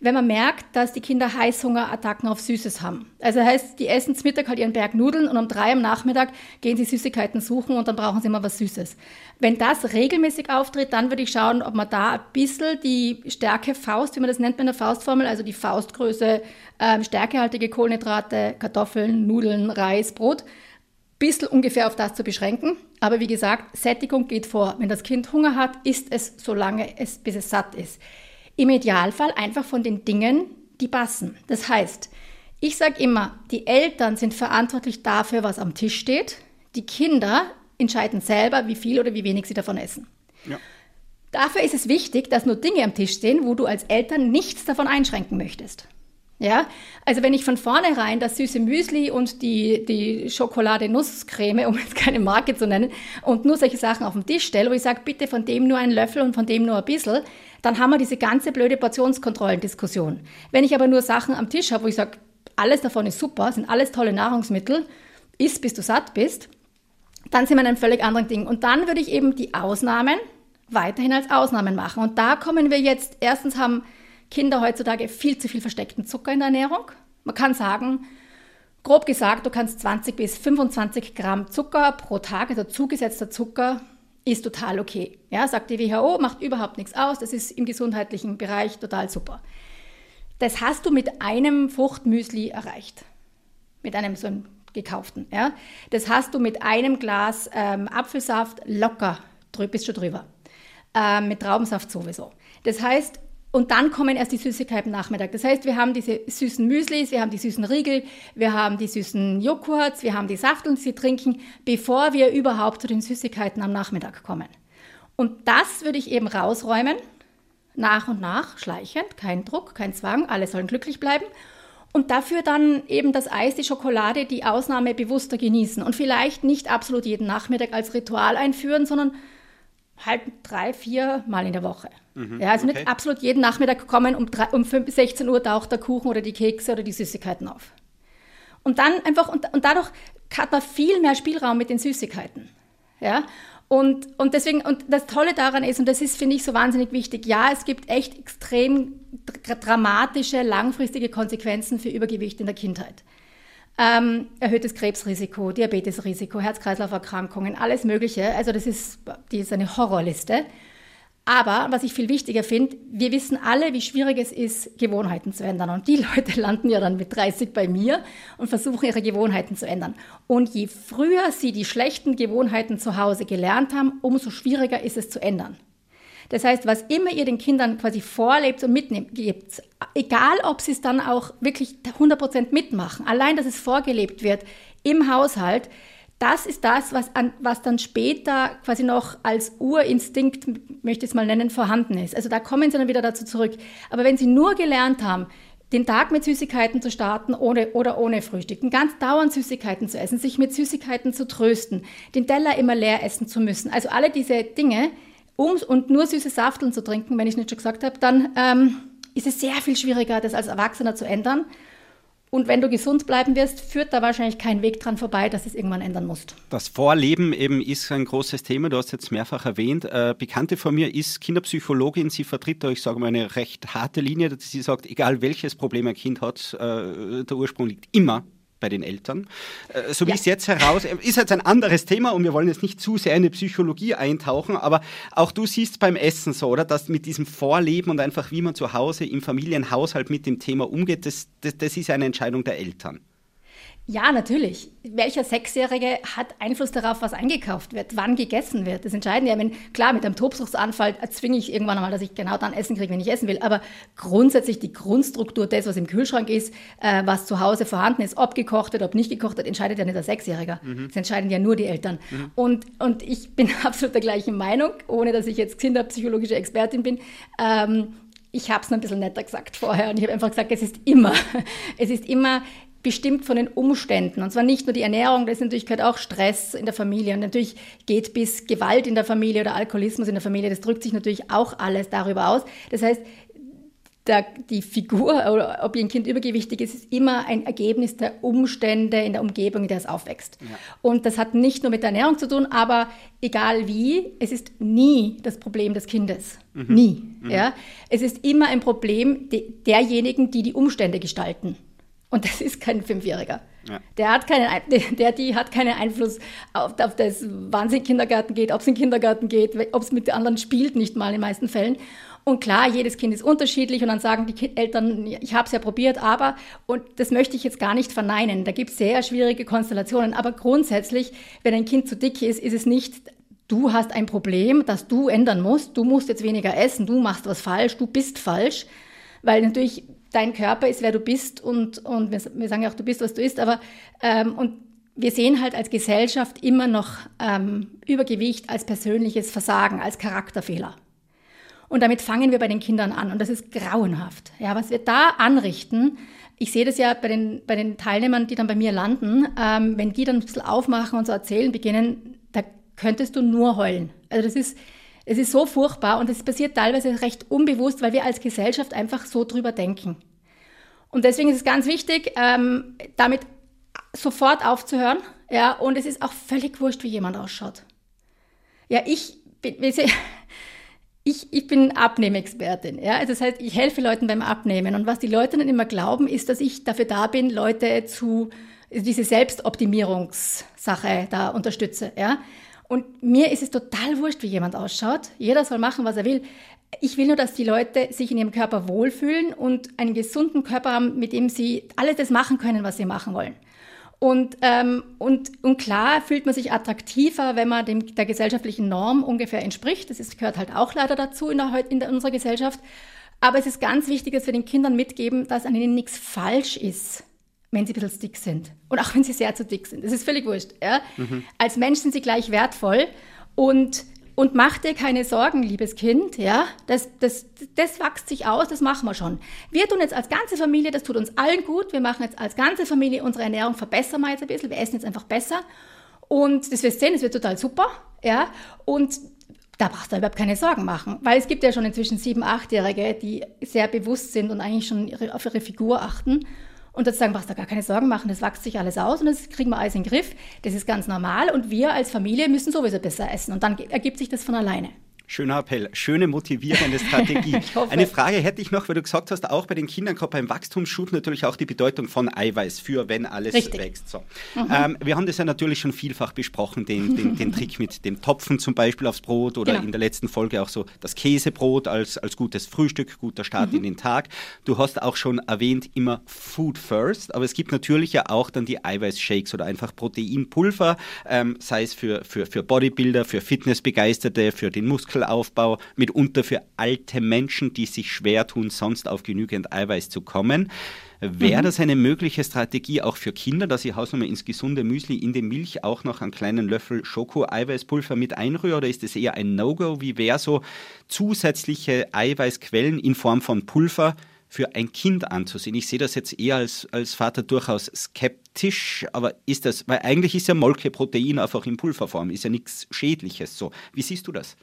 wenn man merkt, dass die Kinder Heißhungerattacken auf Süßes haben. Also das heißt, die essen zum Mittag halt ihren Berg Nudeln und um drei am Nachmittag gehen sie Süßigkeiten suchen und dann brauchen sie immer was Süßes. Wenn das regelmäßig auftritt, dann würde ich schauen, ob man da ein bisschen die Stärke Faust, wie man das nennt mit der Faustformel, also die Faustgröße, ähm, stärkehaltige Kohlenhydrate, Kartoffeln, Nudeln, Reis, Brot, bisschen ungefähr auf das zu beschränken. Aber wie gesagt, Sättigung geht vor. Wenn das Kind Hunger hat, isst es, solange es, bis es satt ist. Im Idealfall einfach von den Dingen, die passen. Das heißt, ich sage immer, die Eltern sind verantwortlich dafür, was am Tisch steht. Die Kinder entscheiden selber, wie viel oder wie wenig sie davon essen. Ja. Dafür ist es wichtig, dass nur Dinge am Tisch stehen, wo du als Eltern nichts davon einschränken möchtest. Ja, also wenn ich von vornherein das süße Müsli und die, die Schokolade-Nusscreme, um jetzt keine Marke zu nennen, und nur solche Sachen auf den Tisch stelle, wo ich sage, bitte von dem nur einen Löffel und von dem nur ein bisschen, dann haben wir diese ganze blöde Portionskontrollendiskussion. Wenn ich aber nur Sachen am Tisch habe, wo ich sage, alles davon ist super, sind alles tolle Nahrungsmittel, isst bis du satt bist, dann sind wir in einem völlig anderen Ding. Und dann würde ich eben die Ausnahmen weiterhin als Ausnahmen machen. Und da kommen wir jetzt, erstens haben Kinder heutzutage viel zu viel versteckten Zucker in der Ernährung. Man kann sagen, grob gesagt, du kannst 20 bis 25 Gramm Zucker pro Tag, also zugesetzter Zucker, ist total okay. Ja, sagt die WHO, macht überhaupt nichts aus, das ist im gesundheitlichen Bereich total super. Das hast du mit einem Fruchtmüsli erreicht. Mit einem so einem gekauften. Ja? Das hast du mit einem Glas ähm, Apfelsaft locker, bist du drüber. Ähm, mit Traubensaft sowieso. Das heißt, und dann kommen erst die Süßigkeiten Nachmittag. Das heißt, wir haben diese süßen Müslis, wir haben die süßen Riegel, wir haben die süßen Joghurts, wir haben die Safteln, die sie trinken, bevor wir überhaupt zu den Süßigkeiten am Nachmittag kommen. Und das würde ich eben rausräumen, nach und nach, schleichend, kein Druck, kein Zwang, alle sollen glücklich bleiben. Und dafür dann eben das Eis, die Schokolade, die Ausnahme bewusster genießen und vielleicht nicht absolut jeden Nachmittag als Ritual einführen, sondern halt drei, vier Mal in der Woche. Mhm, ja, also okay. nicht absolut jeden Nachmittag kommen, um, drei, um 5, 16 Uhr taucht der Kuchen oder die Kekse oder die Süßigkeiten auf. Und dann einfach, und, und dadurch hat man viel mehr Spielraum mit den Süßigkeiten. Ja, und, und deswegen, und das Tolle daran ist, und das ist, finde ich, so wahnsinnig wichtig, ja, es gibt echt extrem dramatische, langfristige Konsequenzen für Übergewicht in der Kindheit. Ähm, erhöhtes Krebsrisiko, Diabetesrisiko, Herz-Kreislauf-Erkrankungen, alles Mögliche. Also das ist, die ist eine Horrorliste. Aber was ich viel wichtiger finde, wir wissen alle, wie schwierig es ist, Gewohnheiten zu ändern. Und die Leute landen ja dann mit 30 bei mir und versuchen ihre Gewohnheiten zu ändern. Und je früher sie die schlechten Gewohnheiten zu Hause gelernt haben, umso schwieriger ist es zu ändern. Das heißt, was immer ihr den Kindern quasi vorlebt und mitnehmt, egal ob sie es dann auch wirklich 100% mitmachen, allein, dass es vorgelebt wird im Haushalt, das ist das, was, an, was dann später quasi noch als Urinstinkt, möchte ich es mal nennen, vorhanden ist. Also da kommen sie dann wieder dazu zurück. Aber wenn sie nur gelernt haben, den Tag mit Süßigkeiten zu starten ohne, oder ohne Frühstück, ganz dauernd Süßigkeiten zu essen, sich mit Süßigkeiten zu trösten, den Teller immer leer essen zu müssen, also alle diese Dinge, um und nur süße Safteln zu trinken, wenn ich nicht schon gesagt habe, dann ähm, ist es sehr viel schwieriger, das als Erwachsener zu ändern. Und wenn du gesund bleiben wirst, führt da wahrscheinlich kein Weg dran vorbei, dass es irgendwann ändern musst. Das Vorleben eben ist ein großes Thema. Du hast jetzt mehrfach erwähnt. Äh, Bekannte von mir ist Kinderpsychologin. Sie vertritt da, ich sage mal, eine recht harte Linie. Sie sagt, egal welches Problem ein Kind hat, äh, der Ursprung liegt immer bei den Eltern. Äh, so wie ja. es jetzt heraus, äh, ist jetzt ein anderes Thema und wir wollen jetzt nicht zu sehr in die Psychologie eintauchen, aber auch du siehst beim Essen so, oder? Dass mit diesem Vorleben und einfach wie man zu Hause im Familienhaushalt mit dem Thema umgeht, das, das, das ist eine Entscheidung der Eltern. Ja, natürlich. Welcher Sechsjährige hat Einfluss darauf, was eingekauft wird, wann gegessen wird? Das entscheiden ja, wenn, klar, mit einem Tobsuchtsanfall zwinge ich irgendwann einmal, dass ich genau dann essen kriege, wenn ich essen will. Aber grundsätzlich die Grundstruktur des, was im Kühlschrank ist, äh, was zu Hause vorhanden ist, ob gekocht wird, ob nicht gekocht wird, entscheidet ja nicht der Sechsjährige. Mhm. Das entscheiden ja nur die Eltern. Mhm. Und, und ich bin absolut der gleichen Meinung, ohne dass ich jetzt kinderpsychologische Expertin bin. Ähm, ich habe es ein bisschen netter gesagt vorher und ich habe einfach gesagt, es ist immer, es ist immer bestimmt von den Umständen. Und zwar nicht nur die Ernährung, das ist natürlich gehört auch Stress in der Familie. Und natürlich geht bis Gewalt in der Familie oder Alkoholismus in der Familie, das drückt sich natürlich auch alles darüber aus. Das heißt, der, die Figur oder ob ein Kind übergewichtig ist, ist immer ein Ergebnis der Umstände in der Umgebung, in der es aufwächst. Ja. Und das hat nicht nur mit der Ernährung zu tun, aber egal wie, es ist nie das Problem des Kindes. Mhm. Nie. Mhm. Ja? Es ist immer ein Problem de, derjenigen, die die Umstände gestalten. Und das ist kein Fünfjähriger. Ja. Der, hat keinen, der, die hat keinen Einfluss auf, auf das, wann sie in den Kindergarten geht, ob es in den Kindergarten geht, ob es mit den anderen spielt, nicht mal in den meisten Fällen. Und klar, jedes Kind ist unterschiedlich und dann sagen die Eltern, ich habe es ja probiert, aber, und das möchte ich jetzt gar nicht verneinen, da gibt es sehr schwierige Konstellationen, aber grundsätzlich, wenn ein Kind zu dick ist, ist es nicht, du hast ein Problem, das du ändern musst, du musst jetzt weniger essen, du machst was falsch, du bist falsch, weil natürlich dein Körper ist, wer du bist und, und wir, wir sagen ja auch, du bist, was du isst, aber ähm, und wir sehen halt als Gesellschaft immer noch ähm, Übergewicht als persönliches Versagen, als Charakterfehler. Und damit fangen wir bei den Kindern an und das ist grauenhaft. Ja, was wir da anrichten, ich sehe das ja bei den, bei den Teilnehmern, die dann bei mir landen, ähm, wenn die dann ein bisschen aufmachen und so erzählen beginnen, da könntest du nur heulen. Also das ist, es ist so furchtbar und es passiert teilweise recht unbewusst, weil wir als Gesellschaft einfach so drüber denken. Und deswegen ist es ganz wichtig, ähm, damit sofort aufzuhören. Ja, und es ist auch völlig wurscht, wie jemand ausschaut. Ja, ich bin, ich, ich bin Abnehmexpertin. Ja? Also das heißt, ich helfe Leuten beim Abnehmen. Und was die Leute dann immer glauben, ist, dass ich dafür da bin, Leute zu diese Selbstoptimierungssache da unterstütze. Ja? Und mir ist es total wurscht, wie jemand ausschaut. Jeder soll machen, was er will. Ich will nur, dass die Leute sich in ihrem Körper wohlfühlen und einen gesunden Körper haben, mit dem sie alles das machen können, was sie machen wollen. Und, ähm, und, und klar fühlt man sich attraktiver, wenn man dem, der gesellschaftlichen Norm ungefähr entspricht. Das ist, gehört halt auch leider dazu in, der, in der, unserer Gesellschaft. Aber es ist ganz wichtig, dass wir den Kindern mitgeben, dass an ihnen nichts falsch ist wenn sie ein bisschen dick sind. Und auch wenn sie sehr zu dick sind. Das ist völlig wurscht. Ja? Mhm. Als Mensch sind sie gleich wertvoll. Und Und mach dir keine Sorgen, liebes Kind, ja, das, das, das wächst sich aus, das machen wir schon. Wir tun jetzt als ganze Familie, das tut uns allen gut, wir machen jetzt als ganze Familie unsere Ernährung, verbessern wir jetzt ein bisschen, wir essen jetzt einfach besser. Und das wirst du sehen, das wird total super, ja. Und da brauchst du überhaupt keine Sorgen machen, weil es gibt ja schon inzwischen sieben, achtjährige, die sehr bewusst sind und eigentlich schon auf ihre Figur achten. Und sozusagen brauchst du gar keine Sorgen machen, das wächst sich alles aus und das kriegen wir alles in den Griff. Das ist ganz normal und wir als Familie müssen sowieso besser essen und dann ergibt sich das von alleine. Schöner Appell, schöne motivierende Strategie. Eine Frage hätte ich noch, weil du gesagt hast, auch bei den Kindern, gerade beim Wachstumsschub natürlich auch die Bedeutung von Eiweiß für, wenn alles Richtig. wächst. So. Mhm. Ähm, wir haben das ja natürlich schon vielfach besprochen, den, den, den, Trick mit dem Topfen zum Beispiel aufs Brot oder genau. in der letzten Folge auch so das Käsebrot als, als gutes Frühstück, guter Start mhm. in den Tag. Du hast auch schon erwähnt, immer Food First, aber es gibt natürlich ja auch dann die Eiweißshakes oder einfach Proteinpulver, ähm, sei es für, für, für Bodybuilder, für Fitnessbegeisterte, für den Muskel Muskelaufbau, mitunter für alte Menschen, die sich schwer tun, sonst auf genügend Eiweiß zu kommen. Wäre mhm. das eine mögliche Strategie auch für Kinder, dass ich Hausnummer ins gesunde Müsli in die Milch auch noch einen kleinen Löffel Schoko-Eiweißpulver mit einrühre oder ist es eher ein No-Go? Wie wäre so zusätzliche Eiweißquellen in Form von Pulver für ein Kind anzusehen? Ich sehe das jetzt eher als, als Vater durchaus skeptisch, aber ist das, weil eigentlich ist ja Molkeprotein einfach in Pulverform, ist ja nichts Schädliches so. Wie siehst du das?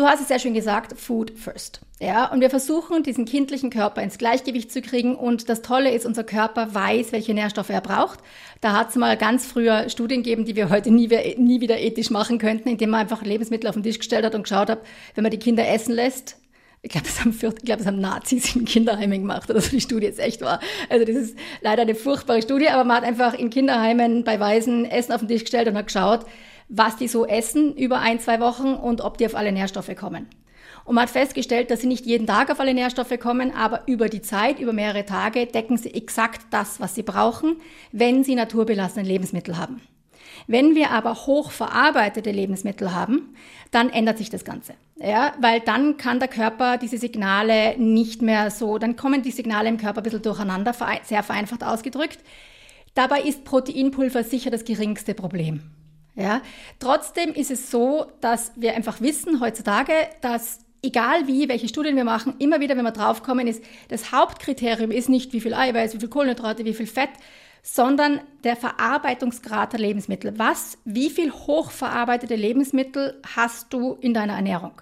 Du hast es sehr schön gesagt, Food first. Ja, und wir versuchen, diesen kindlichen Körper ins Gleichgewicht zu kriegen. Und das Tolle ist, unser Körper weiß, welche Nährstoffe er braucht. Da hat es mal ganz früher Studien gegeben, die wir heute nie, nie wieder ethisch machen könnten, indem man einfach Lebensmittel auf den Tisch gestellt hat und geschaut hat, wenn man die Kinder essen lässt, ich glaube, das haben, ich haben Nazis in Kinderheimen gemacht oder so die Studie jetzt echt war. Also das ist leider eine furchtbare Studie, aber man hat einfach in Kinderheimen bei Waisen Essen auf den Tisch gestellt und hat geschaut, was die so essen über ein, zwei Wochen und ob die auf alle Nährstoffe kommen. Und man hat festgestellt, dass sie nicht jeden Tag auf alle Nährstoffe kommen, aber über die Zeit, über mehrere Tage, decken sie exakt das, was sie brauchen, wenn sie naturbelassene Lebensmittel haben. Wenn wir aber hochverarbeitete Lebensmittel haben, dann ändert sich das Ganze. Ja, weil dann kann der Körper diese Signale nicht mehr so, dann kommen die Signale im Körper ein bisschen durcheinander, sehr vereinfacht ausgedrückt. Dabei ist Proteinpulver sicher das geringste Problem. Ja? Trotzdem ist es so, dass wir einfach wissen heutzutage, dass egal wie, welche Studien wir machen, immer wieder, wenn wir draufkommen, ist, das Hauptkriterium ist nicht, wie viel Eiweiß, wie viel Kohlenhydrate, wie viel Fett, sondern der Verarbeitungsgrad der Lebensmittel. Was, wie viel hochverarbeitete Lebensmittel hast du in deiner Ernährung?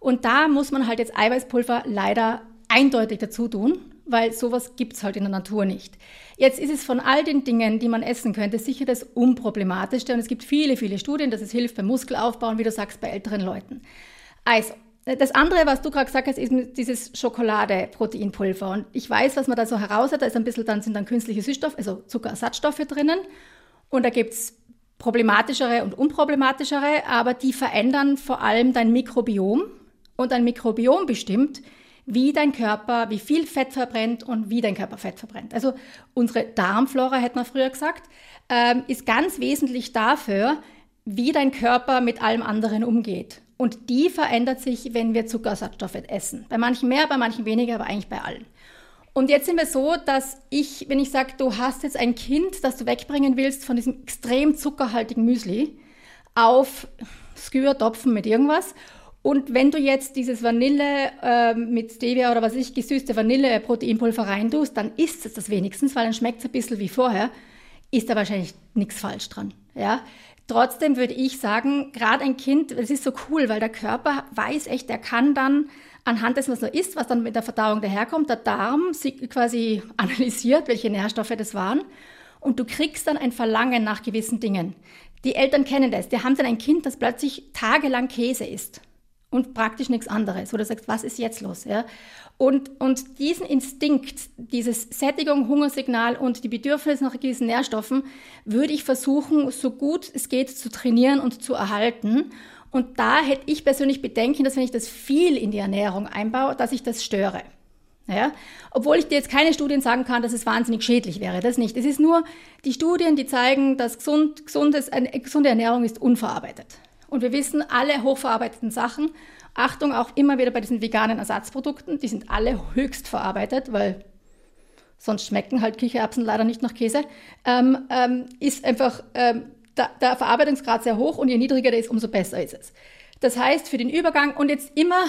Und da muss man halt jetzt Eiweißpulver leider eindeutig dazu tun, weil sowas gibt's halt in der Natur nicht. Jetzt ist es von all den Dingen, die man essen könnte, sicher das unproblematischste und es gibt viele, viele Studien, dass es hilft beim Muskelaufbau und wie du sagst, bei älteren Leuten. Also, das andere, was du gerade gesagt hast, ist dieses Schokolade-Proteinpulver. Und ich weiß, was man da so heraus hat. Da ist ein bisschen, dann sind dann künstliche Süßstoffe, also Zuckerersatzstoffe drinnen. Und da gibt's problematischere und unproblematischere, aber die verändern vor allem dein Mikrobiom. Und dein Mikrobiom bestimmt, wie dein Körper, wie viel Fett verbrennt und wie dein Körper Fett verbrennt. Also unsere Darmflora, hätte man früher gesagt, ähm, ist ganz wesentlich dafür, wie dein Körper mit allem anderen umgeht. Und die verändert sich, wenn wir Zuckersatzstoffe essen. Bei manchen mehr, bei manchen weniger, aber eigentlich bei allen. Und jetzt sind wir so, dass ich, wenn ich sage, du hast jetzt ein Kind, das du wegbringen willst von diesem extrem zuckerhaltigen Müsli auf Skür, Topfen mit irgendwas und wenn du jetzt dieses Vanille äh, mit Stevia oder was ich, gesüßte Vanille-Proteinpulver reintust, dann isst es das wenigstens, weil dann schmeckt es ein bisschen wie vorher, ist da wahrscheinlich nichts falsch dran. Ja? Trotzdem würde ich sagen, gerade ein Kind, es ist so cool, weil der Körper weiß echt, er kann dann anhand dessen, was er isst, was dann mit der Verdauung daherkommt, der Darm quasi analysiert, welche Nährstoffe das waren. Und du kriegst dann ein Verlangen nach gewissen Dingen. Die Eltern kennen das. Die haben dann ein Kind, das plötzlich tagelang Käse isst und praktisch nichts anderes. Oder sagst, was ist jetzt los? Ja? Und, und diesen Instinkt, dieses Sättigung, Hungersignal und die Bedürfnisse nach gewissen Nährstoffen würde ich versuchen, so gut es geht, zu trainieren und zu erhalten. Und da hätte ich persönlich Bedenken, dass wenn ich das viel in die Ernährung einbaue, dass ich das störe. Ja? Obwohl ich dir jetzt keine Studien sagen kann, dass es wahnsinnig schädlich wäre. Das nicht. Es ist nur die Studien, die zeigen, dass gesund, gesundes, eine gesunde Ernährung ist unverarbeitet. Und wir wissen, alle hochverarbeiteten Sachen, Achtung auch immer wieder bei diesen veganen Ersatzprodukten, die sind alle höchst verarbeitet, weil sonst schmecken halt Kichererbsen leider nicht nach Käse, ähm, ähm, ist einfach, ähm, da, der Verarbeitungsgrad sehr hoch und je niedriger der ist, umso besser ist es. Das heißt, für den Übergang und jetzt immer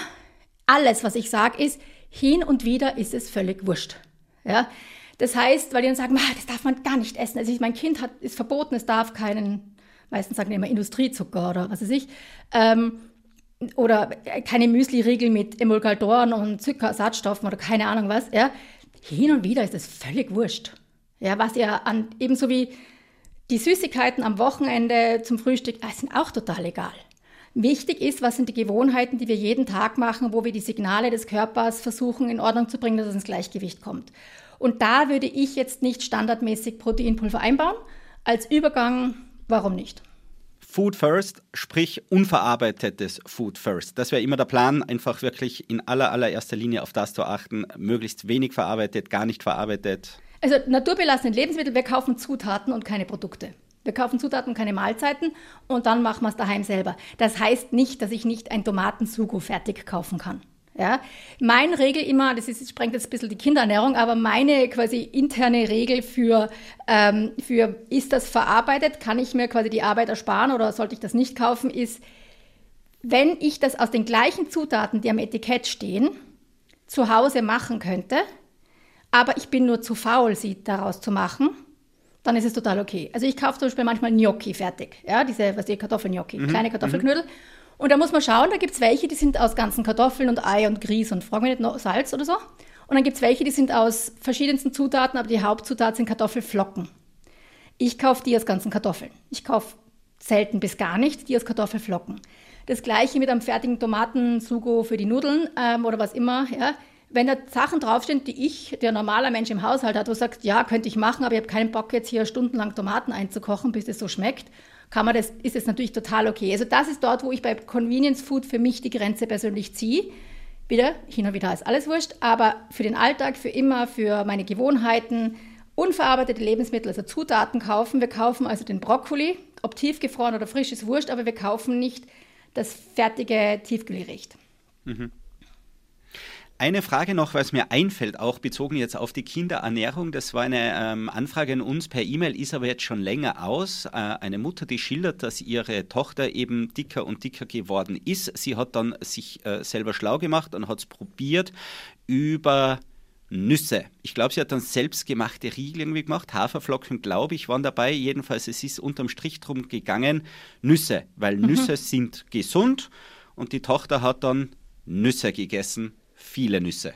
alles, was ich sage, ist, hin und wieder ist es völlig wurscht. Ja? Das heißt, weil die dann sagen, das darf man gar nicht essen. Also ich, mein Kind hat, ist verboten, es darf keinen, meistens sagen die immer Industriezucker oder was weiß ich, ähm, oder keine Müsli-Riegel mit Emulgatoren und Zuckerersatzstoffen oder keine Ahnung was. Ja? Hin und wieder ist es völlig wurscht. Ja, was ja an, ebenso wie die Süßigkeiten am Wochenende zum Frühstück, das sind auch total egal. Wichtig ist, was sind die Gewohnheiten, die wir jeden Tag machen, wo wir die Signale des Körpers versuchen in Ordnung zu bringen, dass es ins Gleichgewicht kommt. Und da würde ich jetzt nicht standardmäßig Proteinpulver einbauen. Als Übergang, warum nicht? Food First, sprich unverarbeitetes Food First. Das wäre immer der Plan, einfach wirklich in aller, allererster Linie auf das zu achten, möglichst wenig verarbeitet, gar nicht verarbeitet. Also naturbelassene Lebensmittel, wir kaufen Zutaten und keine Produkte. Wir kaufen Zutaten, keine Mahlzeiten und dann machen wir es daheim selber. Das heißt nicht, dass ich nicht ein Tomatensugo fertig kaufen kann. Ja, meine Regel immer, das ist, sprengt jetzt ein bisschen die Kinderernährung, aber meine quasi interne Regel für, ähm, für ist das verarbeitet, kann ich mir quasi die Arbeit ersparen oder sollte ich das nicht kaufen, ist, wenn ich das aus den gleichen Zutaten, die am Etikett stehen, zu Hause machen könnte, aber ich bin nur zu faul, sie daraus zu machen, dann ist es total okay. Also ich kaufe zum Beispiel manchmal Gnocchi fertig, ja, diese, was die Kartoffelgnocchi, mhm. kleine Kartoffelknödel. Mhm. Und da muss man schauen, da gibt es welche, die sind aus ganzen Kartoffeln und Ei und Grieß und frag mich nicht noch Salz oder so. Und dann gibt es welche, die sind aus verschiedensten Zutaten, aber die Hauptzutat sind Kartoffelflocken. Ich kaufe die aus ganzen Kartoffeln. Ich kaufe selten bis gar nicht die aus Kartoffelflocken. Das gleiche mit einem fertigen Tomatensugo für die Nudeln ähm, oder was immer. Ja wenn da Sachen draufstehen, die ich, der normaler Mensch im Haushalt hat, wo sagt, ja, könnte ich machen, aber ich habe keinen Bock jetzt hier stundenlang Tomaten einzukochen, bis es so schmeckt, kann man das, ist es natürlich total okay. Also das ist dort, wo ich bei Convenience Food für mich die Grenze persönlich ziehe. Wieder, hin und wieder ist alles wurscht, aber für den Alltag, für immer, für meine Gewohnheiten, unverarbeitete Lebensmittel, also Zutaten kaufen. Wir kaufen also den Brokkoli, ob tiefgefroren oder frisch ist wurscht, aber wir kaufen nicht das fertige Tiefkühlgericht. Mhm. Eine Frage noch, was mir einfällt, auch bezogen jetzt auf die Kinderernährung. Das war eine ähm, Anfrage an uns per E-Mail, ist aber jetzt schon länger aus. Äh, eine Mutter, die schildert, dass ihre Tochter eben dicker und dicker geworden ist. Sie hat dann sich äh, selber schlau gemacht und hat es probiert über Nüsse. Ich glaube, sie hat dann selbstgemachte Riegel irgendwie gemacht. Haferflocken, glaube ich, waren dabei. Jedenfalls, es ist unterm Strich drum gegangen, Nüsse, weil mhm. Nüsse sind gesund. Und die Tochter hat dann Nüsse gegessen viele Nüsse.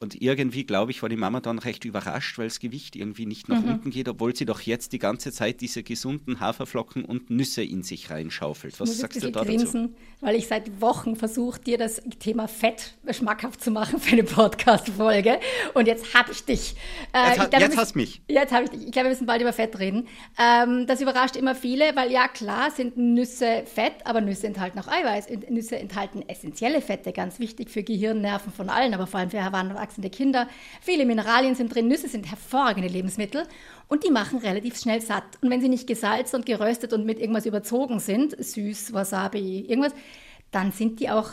Und irgendwie, glaube ich, war die Mama dann recht überrascht, weil das Gewicht irgendwie nicht nach mhm. unten geht, obwohl sie doch jetzt die ganze Zeit diese gesunden Haferflocken und Nüsse in sich reinschaufelt. Was sagst du da grinsen, dazu? Weil ich seit Wochen versuche, dir das Thema Fett schmackhaft zu machen für eine Podcast-Folge. Und jetzt habe ich dich. Äh, jetzt, glaube, jetzt hast du mich. Jetzt habe ich dich. Ich glaube, wir müssen bald über Fett reden. Ähm, das überrascht immer viele, weil ja, klar sind Nüsse Fett, aber Nüsse enthalten auch Eiweiß. Nüsse enthalten essentielle Fette, ganz wichtig für Gehirn, Nerven von allen, aber vor allem für Heranwachsende heranwachsende Kinder. Viele Mineralien sind drin. Nüsse sind hervorragende Lebensmittel und die machen relativ schnell satt. Und wenn sie nicht gesalzt und geröstet und mit irgendwas überzogen sind, süß, Wasabi, irgendwas, dann sind die auch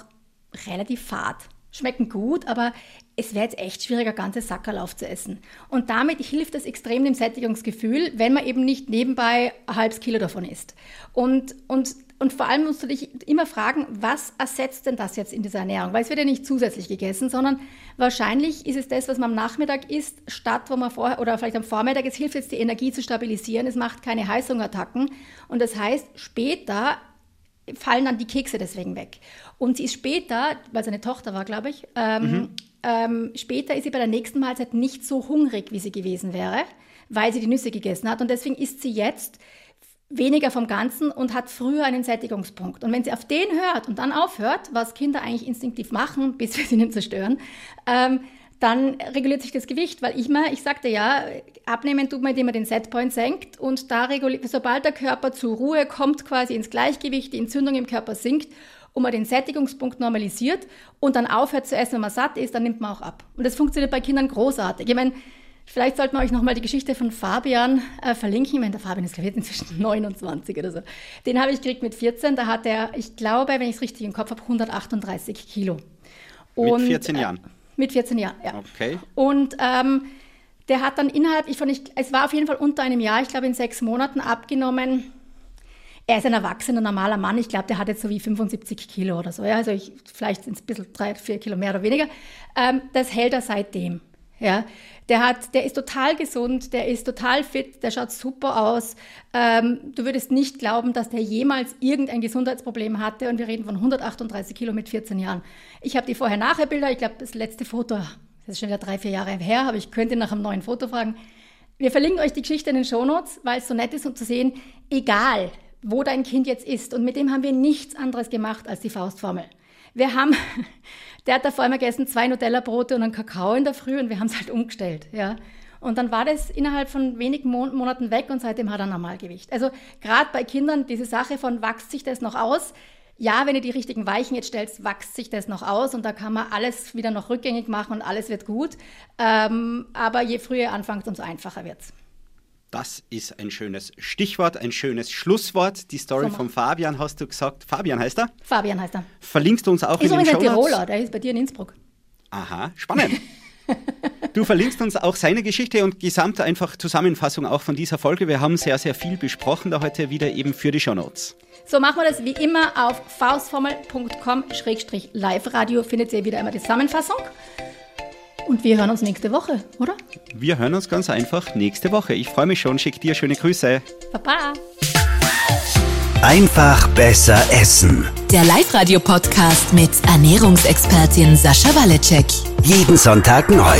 relativ fad. Schmecken gut, aber es wäre jetzt echt schwieriger, ganze Sackerl aufzuessen. Und damit hilft es extrem dem Sättigungsgefühl, wenn man eben nicht nebenbei ein halbes Kilo davon isst. Und, und und vor allem musst du dich immer fragen, was ersetzt denn das jetzt in dieser Ernährung? Weil es wird ja nicht zusätzlich gegessen, sondern wahrscheinlich ist es das, was man am Nachmittag isst, statt wo man vorher oder vielleicht am Vormittag. Es hilft jetzt die Energie zu stabilisieren. Es macht keine Heißhungerattacken. Und das heißt, später fallen dann die Kekse deswegen weg. Und sie ist später, weil sie eine Tochter war, glaube ich, ähm, mhm. ähm, später ist sie bei der nächsten Mahlzeit nicht so hungrig, wie sie gewesen wäre, weil sie die Nüsse gegessen hat. Und deswegen isst sie jetzt weniger vom Ganzen und hat früher einen Sättigungspunkt. Und wenn sie auf den hört und dann aufhört, was Kinder eigentlich instinktiv machen, bis wir sie nicht zerstören, ähm, dann reguliert sich das Gewicht, weil ich mal, ich sagte ja, abnehmen tut man, indem man den Setpoint senkt und da reguliert, sobald der Körper zur Ruhe kommt, quasi ins Gleichgewicht, die Entzündung im Körper sinkt und man den Sättigungspunkt normalisiert und dann aufhört zu essen, wenn man satt ist, dann nimmt man auch ab. Und das funktioniert bei Kindern großartig. Ich meine, Vielleicht sollten wir euch nochmal die Geschichte von Fabian äh, verlinken. Ich meine, der Fabian ist, glaube ich, inzwischen 29 oder so. Den habe ich gekriegt mit 14. Da hat er, ich glaube, wenn ich es richtig im Kopf habe, 138 Kilo. Und, mit 14 Jahren? Äh, mit 14 Jahren, ja. Okay. Und ähm, der hat dann innerhalb, ich fand, ich, es war auf jeden Fall unter einem Jahr, ich glaube in sechs Monaten abgenommen, er ist ein erwachsener, normaler Mann. Ich glaube, der hat jetzt so wie 75 Kilo oder so. Ja? Also ich, vielleicht sind es ein bisschen drei, vier Kilo mehr oder weniger. Ähm, das hält er seitdem. Ja, der hat, der ist total gesund, der ist total fit, der schaut super aus. Ähm, du würdest nicht glauben, dass der jemals irgendein Gesundheitsproblem hatte und wir reden von 138 Kilo mit 14 Jahren. Ich habe die Vorher-Nachher-Bilder, ich glaube, das letzte Foto, das ist schon wieder drei, vier Jahre her, aber ich könnte nach einem neuen Foto fragen. Wir verlinken euch die Geschichte in den Shownotes, weil es so nett ist, um zu sehen, egal wo dein Kind jetzt ist. Und mit dem haben wir nichts anderes gemacht als die Faustformel. Wir haben, der hat davor immer gegessen, zwei Nutella-Brote und einen Kakao in der Früh und wir haben es halt umgestellt, ja. Und dann war das innerhalb von wenigen Mon Monaten weg und seitdem hat er Normalgewicht. Also gerade bei Kindern diese Sache von, wächst sich das noch aus? Ja, wenn ihr die richtigen Weichen jetzt stellt, wächst sich das noch aus und da kann man alles wieder noch rückgängig machen und alles wird gut. Ähm, aber je früher anfangt, umso einfacher wird's. Das ist ein schönes Stichwort, ein schönes Schlusswort. Die Story Sommer. von Fabian hast du gesagt. Fabian heißt er? Fabian heißt er. Verlinkst du uns auch ist in den Show Ist ein Tiroler, der ist bei dir in Innsbruck. Aha, spannend. Du verlinkst uns auch seine Geschichte und gesamte einfach Zusammenfassung auch von dieser Folge. Wir haben sehr, sehr viel besprochen da heute wieder eben für die Shownotes. So machen wir das wie immer auf faustformel.com-live-radio findet ihr wieder einmal die Zusammenfassung. Und wir hören uns nächste Woche, oder? Wir hören uns ganz einfach nächste Woche. Ich freue mich schon. Schick dir schöne Grüße. Baba. Einfach besser essen. Der Live-Radio-Podcast mit Ernährungsexpertin Sascha Waleczek. Jeden Sonntag neu.